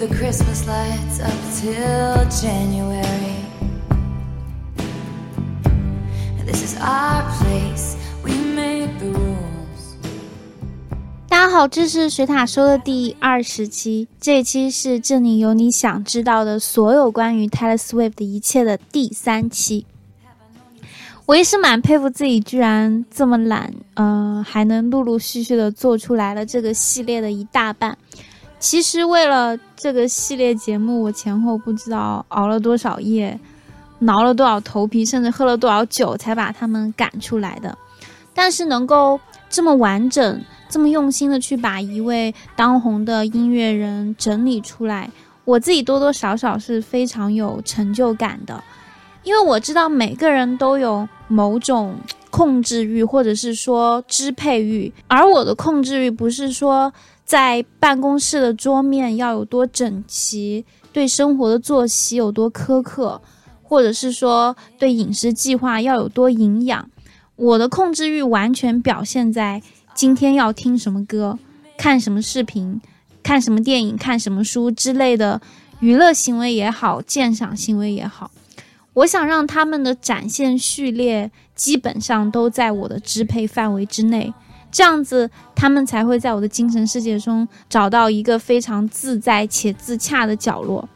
the Christmas lights up till January. This is our place. 大家好，这是水獭说的第二十期，这一期是《这里有你想知道的所有关于 Tales Swift 的一切》的第三期。我也是蛮佩服自己，居然这么懒，嗯，还能陆陆续续的做出来了这个系列的一大半。其实为了这个系列节目，我前后不知道熬了多少夜，挠了多少头皮，甚至喝了多少酒，才把他们赶出来的。但是能够这么完整、这么用心的去把一位当红的音乐人整理出来，我自己多多少少是非常有成就感的。因为我知道每个人都有某种控制欲，或者是说支配欲，而我的控制欲不是说在办公室的桌面要有多整齐，对生活的作息有多苛刻，或者是说对饮食计划要有多营养。我的控制欲完全表现在今天要听什么歌、看什么视频、看什么电影、看什么书之类的娱乐行为也好，鉴赏行为也好。我想让他们的展现序列基本上都在我的支配范围之内，这样子他们才会在我的精神世界中找到一个非常自在且自洽的角落。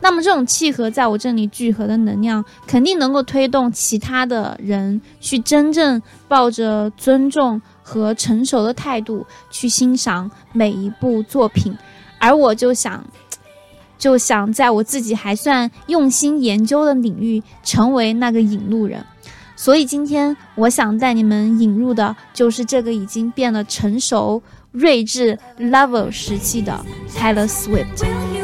那么这种契合在我这里聚合的能量，肯定能够推动其他的人去真正抱着尊重和成熟的态度去欣赏每一部作品，而我就想。就想在我自己还算用心研究的领域成为那个引路人，所以今天我想带你们引入的就是这个已经变得成熟、睿智、level 时期的 Taylor Swift。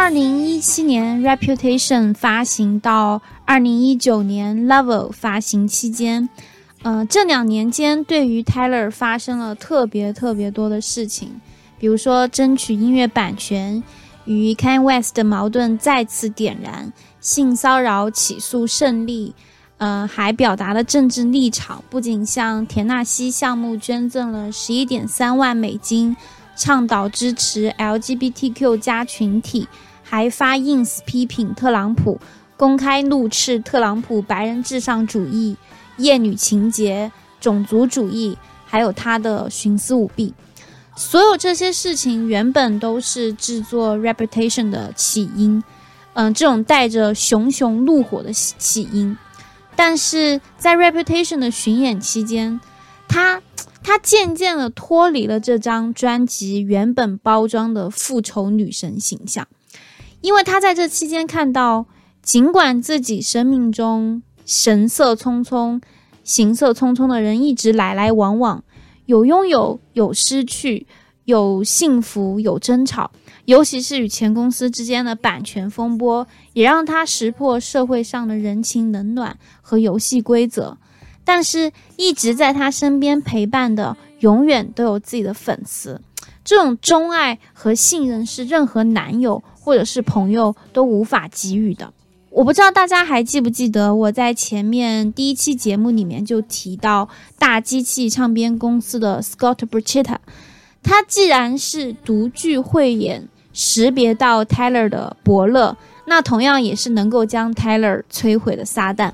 二零一七年《Reputation》发行到二零一九年《Level》发行期间，呃，这两年间对于 Taylor 发生了特别特别多的事情，比如说争取音乐版权，与 Kanye West 的矛盾再次点燃，性骚扰起诉胜利，呃，还表达了政治立场，不仅向田纳西项目捐赠了十一点三万美金。倡导支持 LGBTQ 加群体，还发 ins 批评特朗普，公开怒斥特朗普白人至上主义、厌女情节、种族主义，还有他的徇私舞弊。所有这些事情原本都是制作 Reputation 的起因，嗯，这种带着熊熊怒火的起因。但是在 Reputation 的巡演期间，他。他渐渐的脱离了这张专辑原本包装的复仇女神形象，因为他在这期间看到，尽管自己生命中神色匆匆、行色匆匆的人一直来来往往，有拥有，有失去，有幸福，有争吵，尤其是与前公司之间的版权风波，也让他识破社会上的人情冷暖和游戏规则。但是，一直在他身边陪伴的，永远都有自己的粉丝。这种钟爱和信任是任何男友或者是朋友都无法给予的。我不知道大家还记不记得，我在前面第一期节目里面就提到大机器唱片公司的 Scott Borchetta。他既然是独具慧眼，识别到 Taylor 的伯乐，那同样也是能够将 Taylor 摧毁的撒旦。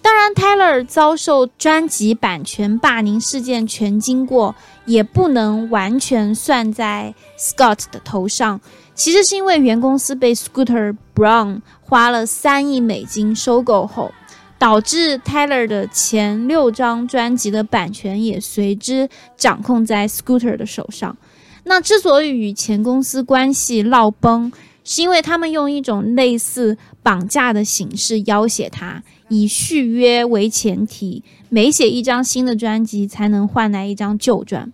当然，Taylor 遭受专辑版权霸凌事件全经过，也不能完全算在 Scott 的头上。其实是因为原公司被 Scooter Brown 花了三亿美金收购后，导致 Taylor 的前六张专辑的版权也随之掌控在 Scooter 的手上。那之所以与前公司关系闹崩，是因为他们用一种类似绑架的形式要挟他。以续约为前提，每写一张新的专辑才能换来一张旧专。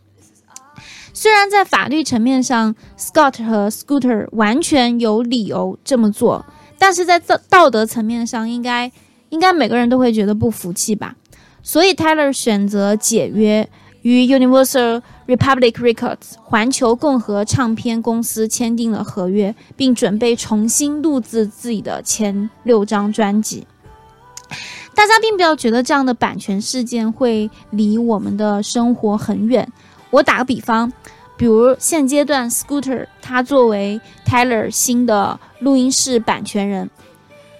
虽然在法律层面上，Scott 和 Scooter 完全有理由这么做，但是在道道德层面上，应该应该每个人都会觉得不服气吧。所以 Tyler 选择解约，与 Universal Republic Records 环球共和唱片公司签订了合约，并准备重新录制自己的前六张专辑。大家并不要觉得这样的版权事件会离我们的生活很远。我打个比方，比如现阶段 Scooter 他作为 Tyler 新的录音室版权人，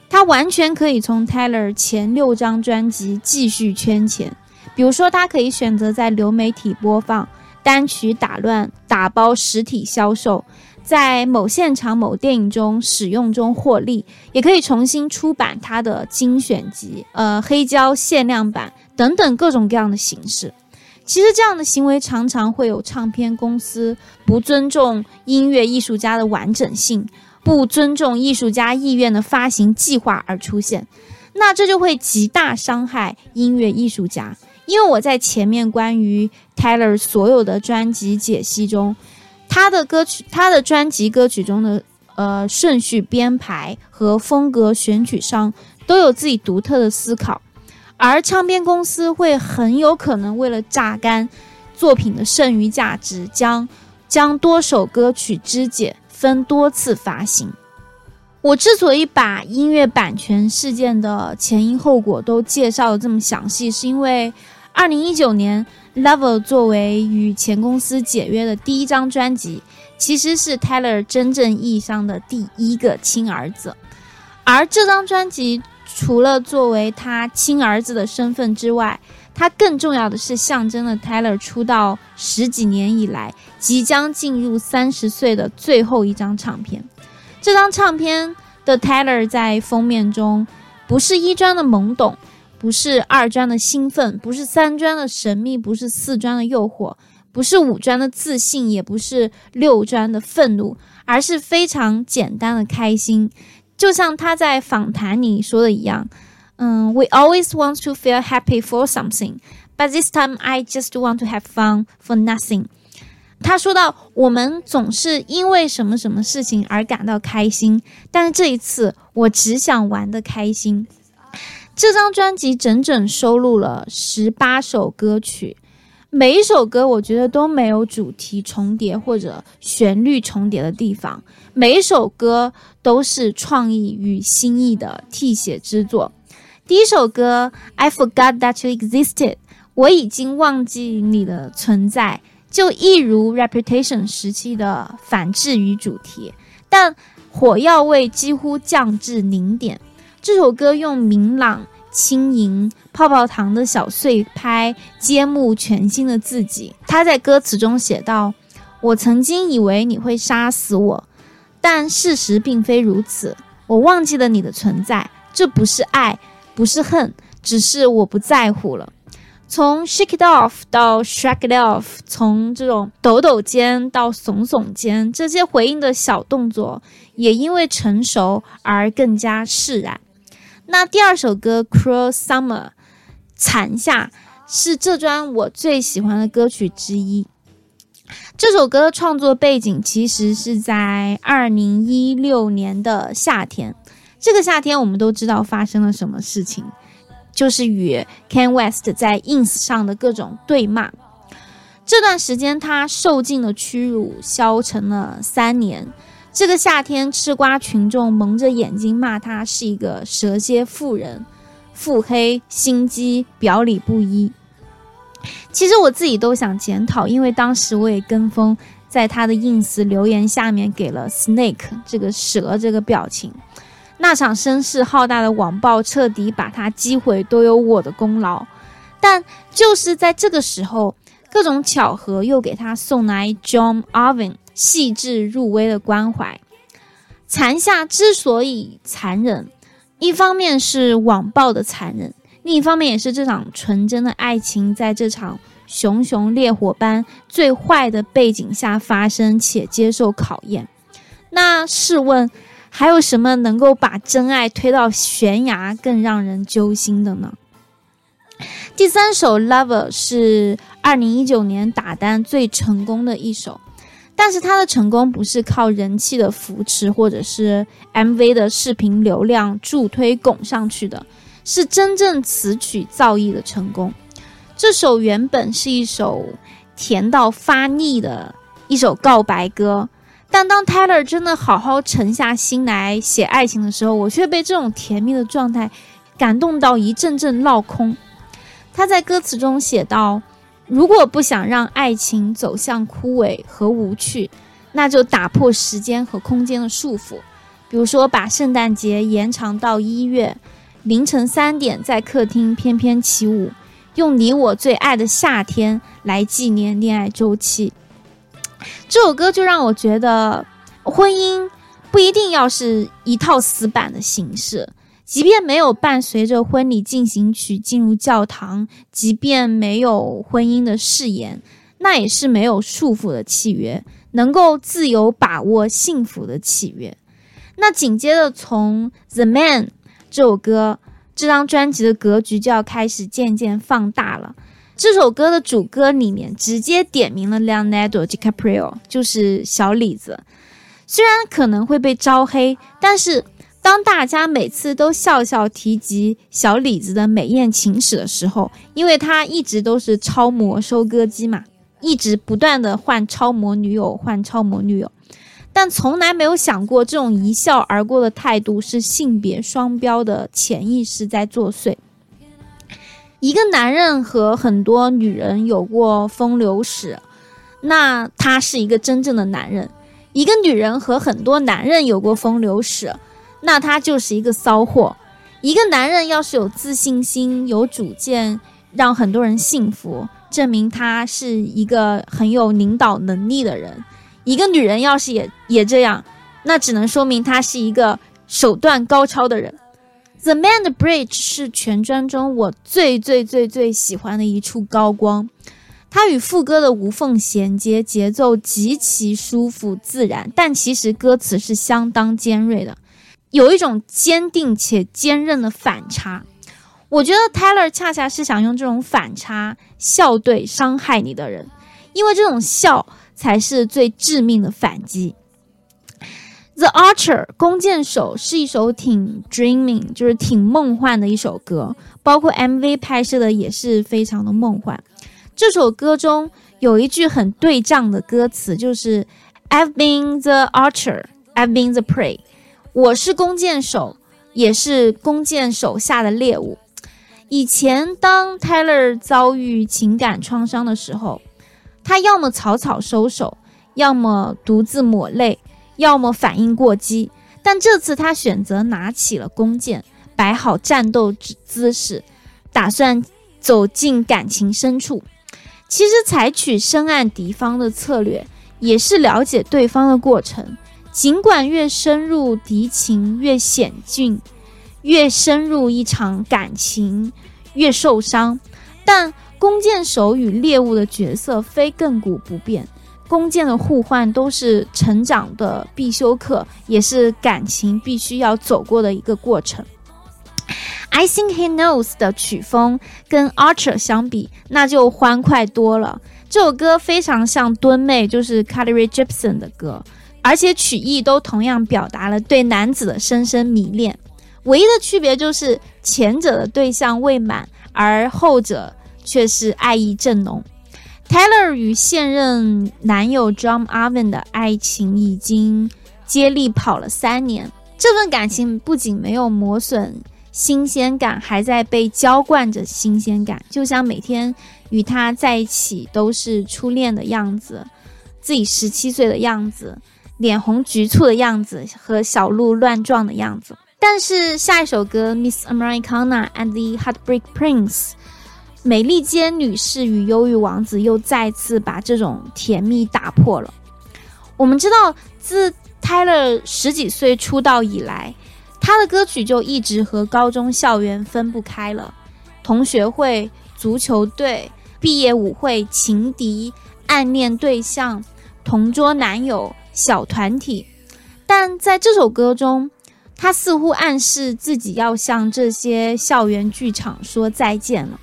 他完全可以从 Tyler 前六张专辑继续圈钱。比如说，他可以选择在流媒体播放单曲，打乱打包实体销售。在某现场、某电影中使用中获利，也可以重新出版它的精选集、呃黑胶限量版等等各种各样的形式。其实这样的行为常常会有唱片公司不尊重音乐艺术家的完整性、不尊重艺术家意愿的发行计划而出现，那这就会极大伤害音乐艺术家。因为我在前面关于 Taylor 所有的专辑解析中。他的歌曲，他的专辑歌曲中的呃顺序编排和风格选取上都有自己独特的思考，而唱片公司会很有可能为了榨干作品的剩余价值，将将多首歌曲肢解分多次发行。我之所以把音乐版权事件的前因后果都介绍的这么详细，是因为二零一九年。Level 作为与前公司解约的第一张专辑，其实是 Taylor 真正意义上的第一个亲儿子。而这张专辑除了作为他亲儿子的身份之外，它更重要的是象征了 Taylor 出道十几年以来即将进入三十岁的最后一张唱片。这张唱片的 Taylor 在封面中不是一专的懵懂。不是二专的兴奋，不是三专的神秘，不是四专的诱惑，不是五专的自信，也不是六专的愤怒，而是非常简单的开心。就像他在访谈里说的一样，嗯，We always want to feel happy for something, but this time I just want to have fun for nothing。他说到，我们总是因为什么什么事情而感到开心，但是这一次我只想玩的开心。这张专辑整整收录了十八首歌曲，每一首歌我觉得都没有主题重叠或者旋律重叠的地方，每一首歌都是创意与新意的替写之作。第一首歌《I Forgot That You Existed》，我已经忘记你的存在，就一如 Reputation 时期的反制与主题，但火药味几乎降至零点。这首歌用明朗、轻盈、泡泡糖的小碎拍揭幕全新的自己。他在歌词中写道：“我曾经以为你会杀死我，但事实并非如此。我忘记了你的存在，这不是爱，不是恨，只是我不在乎了。”从 shake it off 到 shake it off，从这种抖抖肩到耸耸肩，这些回应的小动作也因为成熟而更加释然。那第二首歌《Cruel Summer》残夏是这专我最喜欢的歌曲之一。这首歌的创作背景其实是在二零一六年的夏天。这个夏天我们都知道发生了什么事情，就是与 Ken West 在 Ins 上的各种对骂。这段时间他受尽了屈辱，消沉了三年。这个夏天，吃瓜群众蒙着眼睛骂他是一个蛇蝎妇人、腹黑心机、表里不一。其实我自己都想检讨，因为当时我也跟风在他的 ins 留言下面给了 snake 这个蛇这个表情。那场声势浩大的网暴彻底把他击毁，都有我的功劳。但就是在这个时候，各种巧合又给他送来 John Arvin。细致入微的关怀，残夏之所以残忍，一方面是网暴的残忍，另一方面也是这场纯真的爱情在这场熊熊烈火般最坏的背景下发生且接受考验。那试问，还有什么能够把真爱推到悬崖更让人揪心的呢？第三首《Lover》是二零一九年打单最成功的一首。但是他的成功不是靠人气的扶持或者是 MV 的视频流量助推拱上去的，是真正词曲造诣的成功。这首原本是一首甜到发腻的一首告白歌，但当 Taylor 真的好好沉下心来写爱情的时候，我却被这种甜蜜的状态感动到一阵阵落空。他在歌词中写道。如果不想让爱情走向枯萎和无趣，那就打破时间和空间的束缚。比如说，把圣诞节延长到一月凌晨三点，在客厅翩翩起舞，用你我最爱的夏天来纪念恋爱周期。这首歌就让我觉得，婚姻不一定要是一套死板的形式。即便没有伴随着婚礼进行曲进入教堂，即便没有婚姻的誓言，那也是没有束缚的契约，能够自由把握幸福的契约。那紧接着从《The Man》这首歌，这张专辑的格局就要开始渐渐放大了。这首歌的主歌里面直接点名了 Leonardo DiCaprio，就是小李子。虽然可能会被招黑，但是。当大家每次都笑笑提及小李子的美艳情史的时候，因为他一直都是超模收割机嘛，一直不断的换超模女友，换超模女友，但从来没有想过这种一笑而过的态度是性别双标的潜意识在作祟。一个男人和很多女人有过风流史，那他是一个真正的男人；一个女人和很多男人有过风流史。那他就是一个骚货。一个男人要是有自信心、有主见，让很多人信服，证明他是一个很有领导能力的人。一个女人要是也也这样，那只能说明他是一个手段高超的人。The Man 的 Bridge 是全专中我最最最最喜欢的一处高光，它与副歌的无缝衔接，节奏极其舒服自然，但其实歌词是相当尖锐的。有一种坚定且坚韧的反差，我觉得 Taylor 恰恰是想用这种反差笑对伤害你的人，因为这种笑才是最致命的反击。The Archer 弓箭手是一首挺 dreaming，就是挺梦幻的一首歌，包括 MV 拍摄的也是非常的梦幻。这首歌中有一句很对仗的歌词，就是 I've been the archer, I've been the prey。我是弓箭手，也是弓箭手下的猎物。以前，当 Taylor 遭遇情感创伤的时候，他要么草草收手，要么独自抹泪，要么反应过激。但这次，他选择拿起了弓箭，摆好战斗姿姿势，打算走进感情深处。其实，采取深暗敌方的策略，也是了解对方的过程。尽管越深入敌情越险峻，越深入一场感情越受伤，但弓箭手与猎物的角色非亘古不变，弓箭的互换都是成长的必修课，也是感情必须要走过的一个过程。I think he knows 的曲风跟 Archer 相比，那就欢快多了。这首歌非常像敦妹，就是 c a r r y Gibson 的歌。而且曲艺都同样表达了对男子的深深迷恋，唯一的区别就是前者的对象未满，而后者却是爱意正浓。Taylor 与现任男友 John Arvin 的爱情已经接力跑了三年，这份感情不仅没有磨损新鲜感，还在被浇灌着新鲜感，就像每天与他在一起都是初恋的样子，自己十七岁的样子。脸红局促的样子和小鹿乱撞的样子，但是下一首歌《Miss Americana and the Heartbreak Prince》，美利坚女士与忧郁王子又再次把这种甜蜜打破了。我们知道，自 Taylor 十几岁出道以来，他的歌曲就一直和高中校园分不开了，同学会、足球队、毕业舞会、情敌、暗恋对象、同桌男友。小团体，但在这首歌中，他似乎暗示自己要向这些校园剧场说再见了。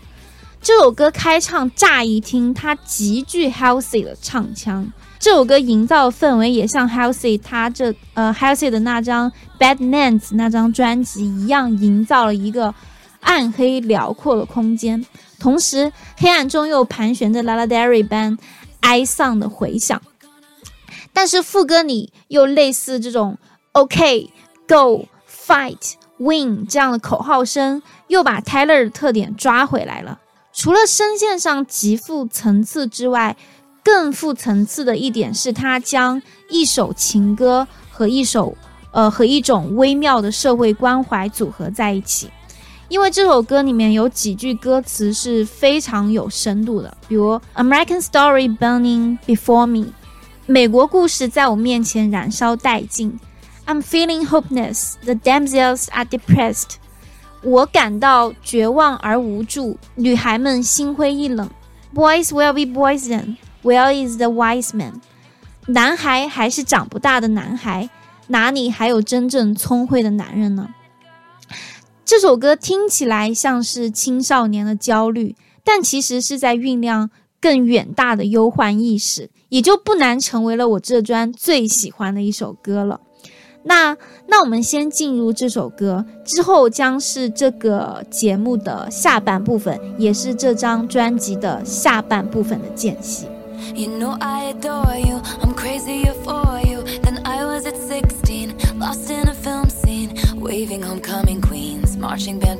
这首歌开唱乍一听，他极具 healthy 的唱腔，这首歌营造的氛围也像 healthy，他这呃 healthy 的那张 Badlands 那张专辑一样，营造了一个暗黑辽阔的空间，同时黑暗中又盘旋着 La La Derry 般哀丧的回响。但是副歌里又类似这种 OK Go Fight Win 这样的口号声，又把 Taylor 的特点抓回来了。除了声线上极富层次之外，更富层次的一点是他将一首情歌和一首呃和一种微妙的社会关怀组合在一起。因为这首歌里面有几句歌词是非常有深度的，比如 American Story Burning Before Me，美国故事在我面前燃烧殆尽。I'm feeling hopeless. The damsels are depressed. 我感到绝望而无助，女孩们心灰意冷。Boys will be boys then. Where is the wise man？男孩还是长不大的男孩，哪里还有真正聪慧的男人呢？这首歌听起来像是青少年的焦虑，但其实是在酝酿更远大的忧患意识，也就不难成为了我这专最喜欢的一首歌了。那那我们先进入这首歌，之后将是这个节目的下半部分，也是这张专辑的下半部分的间隙。You know I adore you, I'm crazy for you. Then I was at 16, lost in a film scene, waving homecoming queens, marching band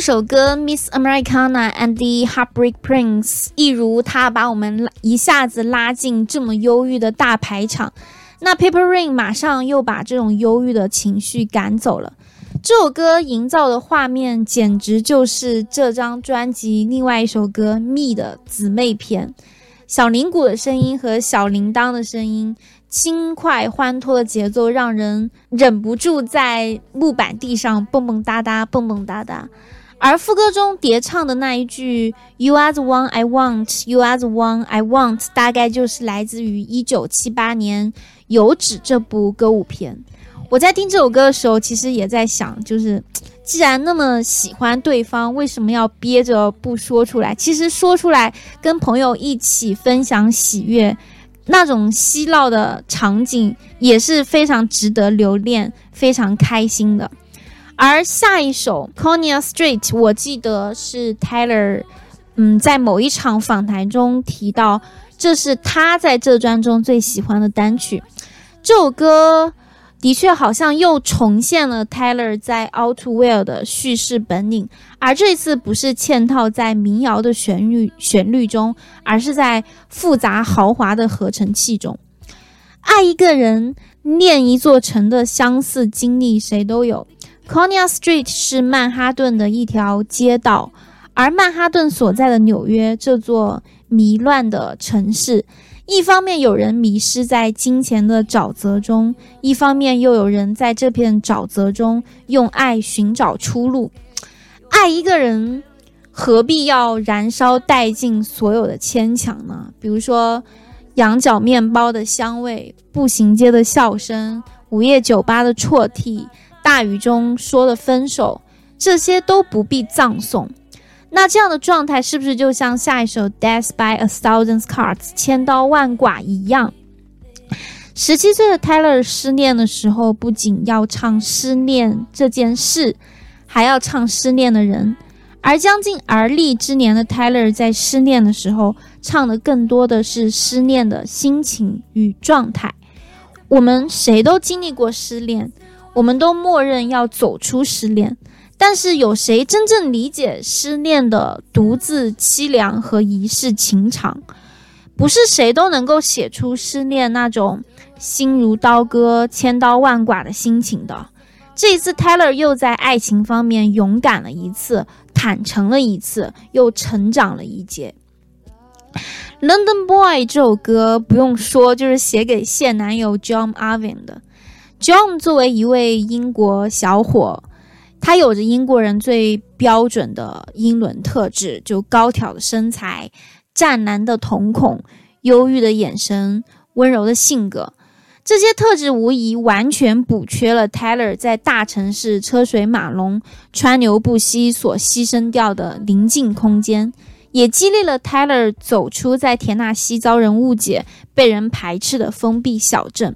上一首歌《Miss Americana and the Heartbreak Prince》，一如他把我们一下子拉进这么忧郁的大排场，那《Paper Ring》马上又把这种忧郁的情绪赶走了。这首歌营造的画面简直就是这张专辑另外一首歌《Me》的姊妹篇。小铃鼓的声音和小铃铛的声音，轻快欢脱的节奏，让人忍不住在木板地上蹦蹦哒哒，蹦蹦哒哒。而副歌中叠唱的那一句 “You are the one I want, You are the one I want”，大概就是来自于1978年《油脂》这部歌舞片。我在听这首歌的时候，其实也在想，就是既然那么喜欢对方，为什么要憋着不说出来？其实说出来，跟朋友一起分享喜悦，那种嬉闹的场景也是非常值得留恋、非常开心的。而下一首《Konya Street》，我记得是 Taylor，嗯，在某一场访谈中提到，这是他在这专中最喜欢的单曲。这首歌。的确，好像又重现了 Taylor 在《All Too Well》的叙事本领，而这次不是嵌套在民谣的旋律旋律中，而是在复杂豪华的合成器中。爱一个人，念一座城的相似经历，谁都有。Conia Street 是曼哈顿的一条街道，而曼哈顿所在的纽约这座迷乱的城市。一方面有人迷失在金钱的沼泽中，一方面又有人在这片沼泽中用爱寻找出路。爱一个人，何必要燃烧殆尽所有的牵强呢？比如说，羊角面包的香味，步行街的笑声，午夜酒吧的啜泣，大雨中说的分手，这些都不必葬送。那这样的状态是不是就像下一首《Death by a Thousand Cuts》千刀万剐一样？十七岁的 Taylor 失恋的时候，不仅要唱失恋这件事，还要唱失恋的人。而将近而立之年的 Taylor 在失恋的时候，唱的更多的是失恋的心情与状态。我们谁都经历过失恋，我们都默认要走出失恋。但是有谁真正理解失恋的独自凄凉和一世情长？不是谁都能够写出失恋那种心如刀割、千刀万剐的心情的。这一次，Taylor 又在爱情方面勇敢了一次，坦诚了一次，又成长了一截。《London Boy》这首歌不用说，就是写给现男友 John Arvin 的。John 作为一位英国小伙。他有着英国人最标准的英伦特质，就高挑的身材、湛蓝的瞳孔、忧郁的眼神、温柔的性格，这些特质无疑完全补缺了 Taylor 在大城市车水马龙、川流不息所牺牲掉的宁静空间，也激励了 Taylor 走出在田纳西遭人误解、被人排斥的封闭小镇。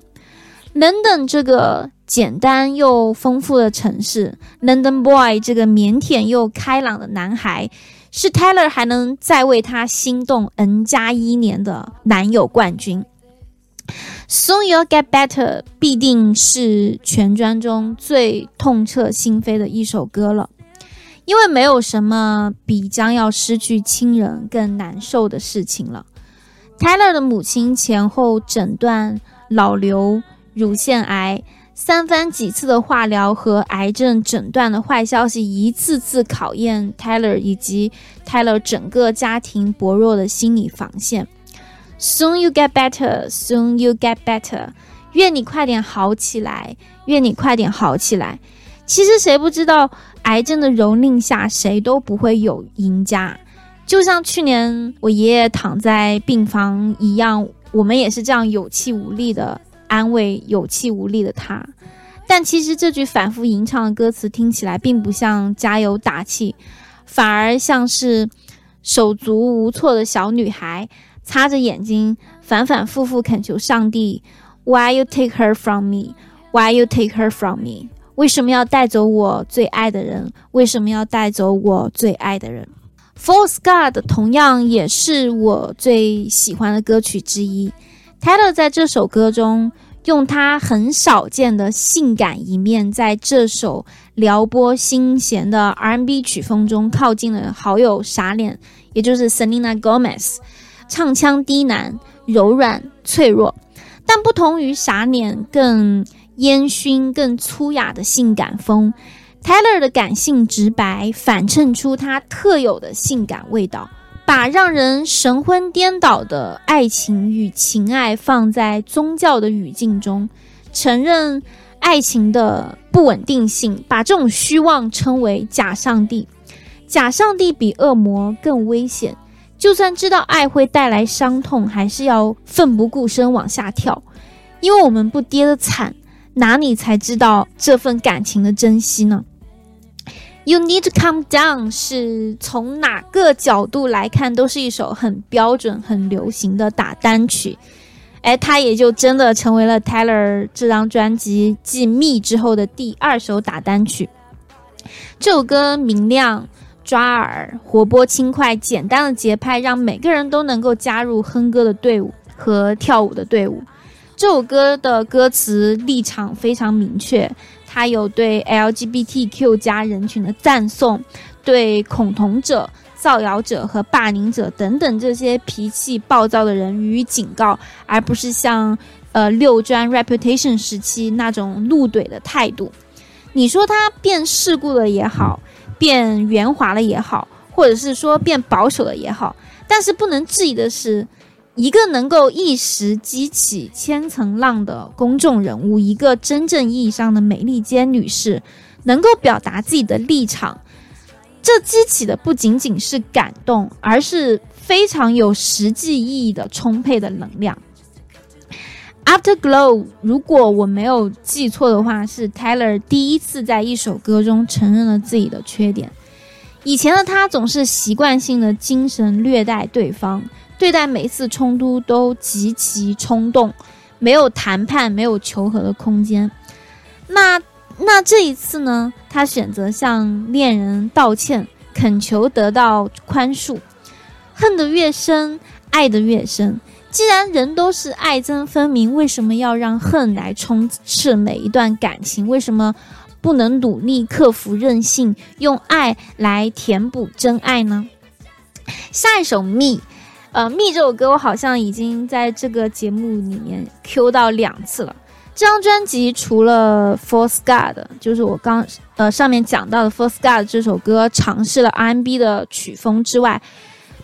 London 这个简单又丰富的城市，London Boy 这个腼腆又开朗的男孩，是 Taylor 还能再为他心动 N 加一年的男友冠军。Soon you'll get better 必定是全专中最痛彻心扉的一首歌了，因为没有什么比将要失去亲人更难受的事情了。Taylor 的母亲前后诊断老刘。乳腺癌三番几次的化疗和癌症诊断的坏消息，一次次考验 Taylor 以及 Taylor 整个家庭薄弱的心理防线。Soon you get better, soon you get better。愿你快点好起来，愿你快点好起来。其实谁不知道，癌症的蹂躏下，谁都不会有赢家。就像去年我爷爷躺在病房一样，我们也是这样有气无力的。安慰有气无力的他，但其实这句反复吟唱的歌词听起来并不像加油打气，反而像是手足无措的小女孩擦着眼睛，反反复复恳求上帝：Why you take her from me? Why you take her from me? 为什么要带走我最爱的人？为什么要带走我最爱的人？False God 同样也是我最喜欢的歌曲之一。Taylor 在这首歌中用他很少见的性感一面，在这首撩拨心弦的 R&B 曲风中靠近了好友傻脸，也就是 Selena Gomez，唱腔低喃、柔软、脆弱，但不同于傻脸更。烟熏更粗雅的性感风，Taylor 的感性直白反衬出他特有的性感味道，把让人神魂颠倒的爱情与情爱放在宗教的语境中，承认爱情的不稳定性，把这种虚妄称为假上帝。假上帝比恶魔更危险，就算知道爱会带来伤痛，还是要奋不顾身往下跳，因为我们不跌得惨。哪里才知道这份感情的珍惜呢？You need to calm down 是从哪个角度来看都是一首很标准、很流行的打单曲。哎，它也就真的成为了 Taylor 这张专辑继《Me》之后的第二首打单曲。这首歌明亮、抓耳、活泼、轻快、简单的节拍，让每个人都能够加入哼歌的队伍和跳舞的队伍。这首歌的歌词立场非常明确，它有对 LGBTQ 加人群的赞颂，对恐同者、造谣者和霸凌者等等这些脾气暴躁的人予以警告，而不是像呃六专 Reputation 时期那种怒怼的态度。你说他变世故了也好，变圆滑了也好，或者是说变保守了也好，但是不能质疑的是。一个能够一时激起千层浪的公众人物，一个真正意义上的美利坚女士，能够表达自己的立场，这激起的不仅仅是感动，而是非常有实际意义的充沛的能量。Afterglow，如果我没有记错的话，是 Taylor 第一次在一首歌中承认了自己的缺点。以前的他总是习惯性的精神虐待对方。对待每次冲突都极其冲动，没有谈判、没有求和的空间。那那这一次呢？他选择向恋人道歉，恳求得到宽恕。恨得越深，爱得越深。既然人都是爱憎分明，为什么要让恨来充斥每一段感情？为什么不能努力克服任性，用爱来填补真爱呢？下一首《Me》。呃，《Me》这首歌我好像已经在这个节目里面 Q 到两次了。这张专辑除了《Force God》，就是我刚呃上面讲到的《Force God》这首歌尝试了 R&B 的曲风之外，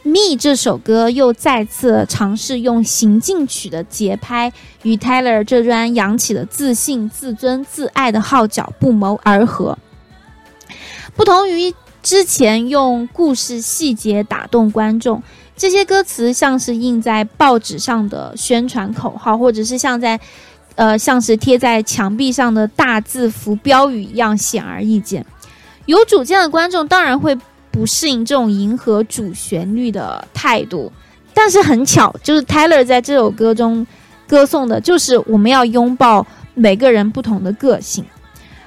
《Me》这首歌又再次尝试用行进曲的节拍与 Taylor 这专扬起的自信、自尊、自爱的号角不谋而合。不同于之前用故事细节打动观众。这些歌词像是印在报纸上的宣传口号，或者是像在，呃，像是贴在墙壁上的大字符标语一样显而易见。有主见的观众当然会不适应这种迎合主旋律的态度，但是很巧，就是 Taylor 在这首歌中歌颂的就是我们要拥抱每个人不同的个性，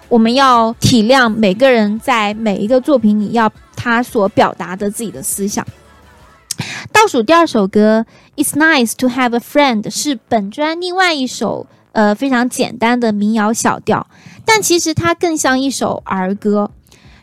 我们要体谅每个人在每一个作品里要他所表达的自己的思想。倒数第二首歌《It's Nice to Have a Friend》是本专另外一首呃非常简单的民谣小调，但其实它更像一首儿歌。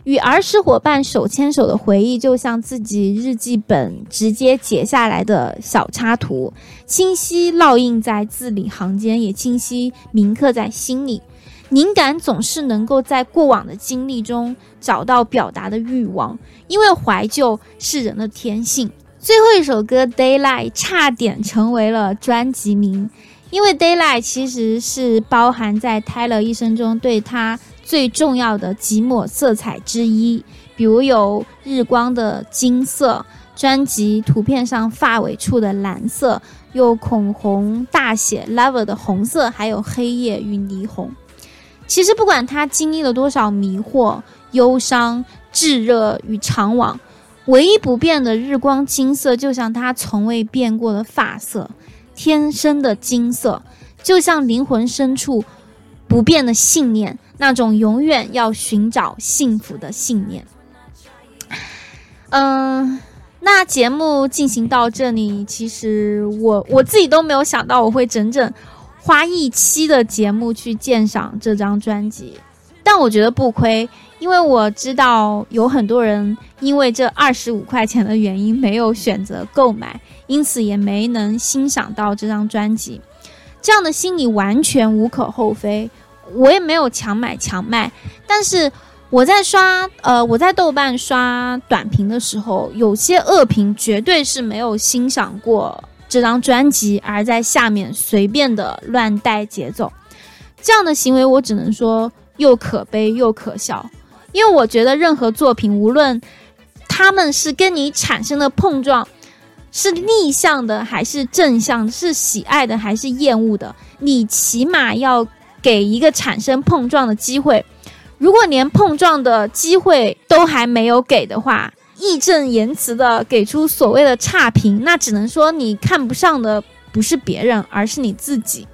与儿时伙伴手牵手的回忆，就像自己日记本直接截下来的小插图，清晰烙印在字里行间，也清晰铭刻在心里。灵感总是能够在过往的经历中找到表达的欲望，因为怀旧是人的天性。最后一首歌《Daylight》差点成为了专辑名，因为《Daylight》其实是包含在 Taylor 一生中对他最重要的几抹色彩之一，比如有日光的金色，专辑图片上发尾处的蓝色，有孔红大写 Lover 的红色，还有黑夜与霓虹。其实不管他经历了多少迷惑、忧伤、炙热与长往。唯一不变的日光金色，就像它从未变过的发色，天生的金色，就像灵魂深处不变的信念，那种永远要寻找幸福的信念。嗯，那节目进行到这里，其实我我自己都没有想到我会整整花一期的节目去鉴赏这张专辑，但我觉得不亏，因为我知道有很多人因为这二十五块钱的原因没有选择购买，因此也没能欣赏到这张专辑。这样的心理完全无可厚非，我也没有强买强卖，但是。我在刷，呃，我在豆瓣刷短评的时候，有些恶评绝对是没有欣赏过这张专辑，而在下面随便的乱带节奏，这样的行为我只能说又可悲又可笑。因为我觉得任何作品，无论他们是跟你产生的碰撞是逆向的还是正向，是喜爱的还是厌恶的，你起码要给一个产生碰撞的机会。如果连碰撞的机会都还没有给的话，义正言辞的给出所谓的差评，那只能说你看不上的不是别人，而是你自己。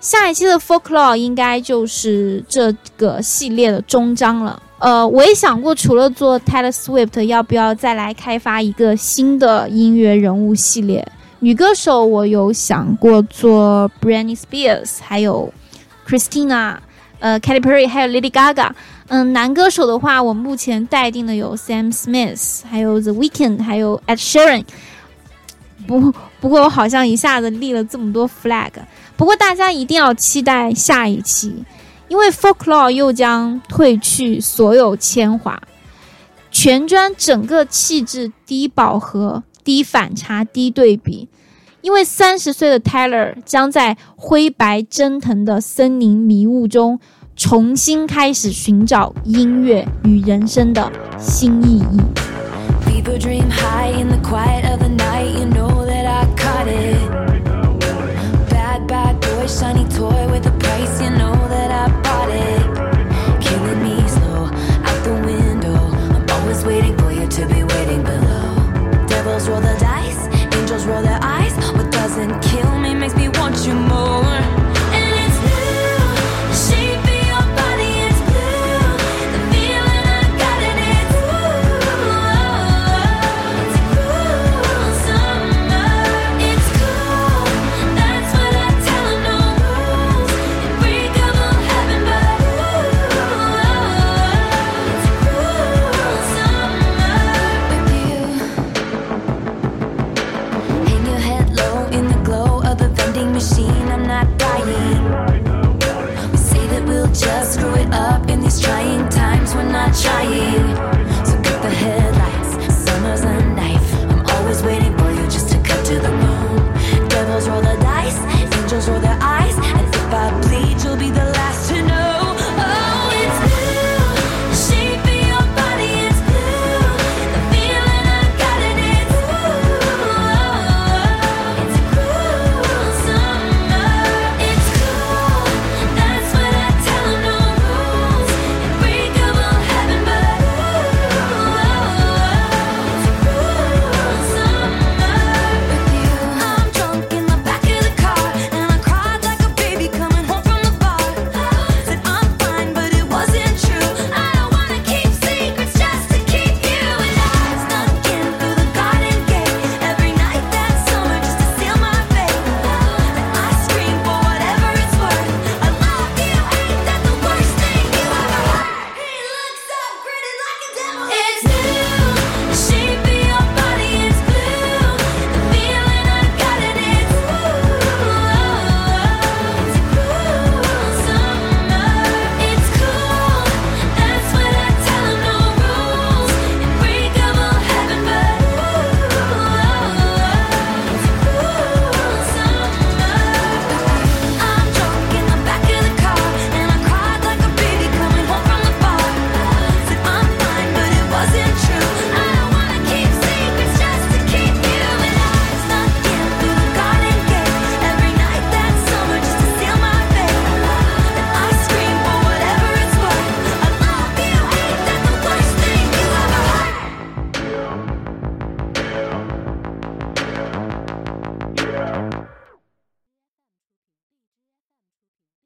下一期的 folklore 应该就是这个系列的终章了。呃，我也想过，除了做 Taylor Swift，要不要再来开发一个新的音乐人物系列？女歌手我有想过做 Britney Spears，还有 Christina。呃，Katy Perry 还有 Lady Gaga，嗯，男歌手的话，我目前待定的有 Sam Smith，还有 The Weeknd，还有 Ed Sheeran。不，不过我好像一下子立了这么多 flag。不过大家一定要期待下一期，因为 Folklore 又将褪去所有铅华，全专整个气质低饱和、低反差、低对比。因为三十岁的 Taylor 将在灰白蒸腾的森林迷雾中重新开始寻找音乐与人生的新意义。started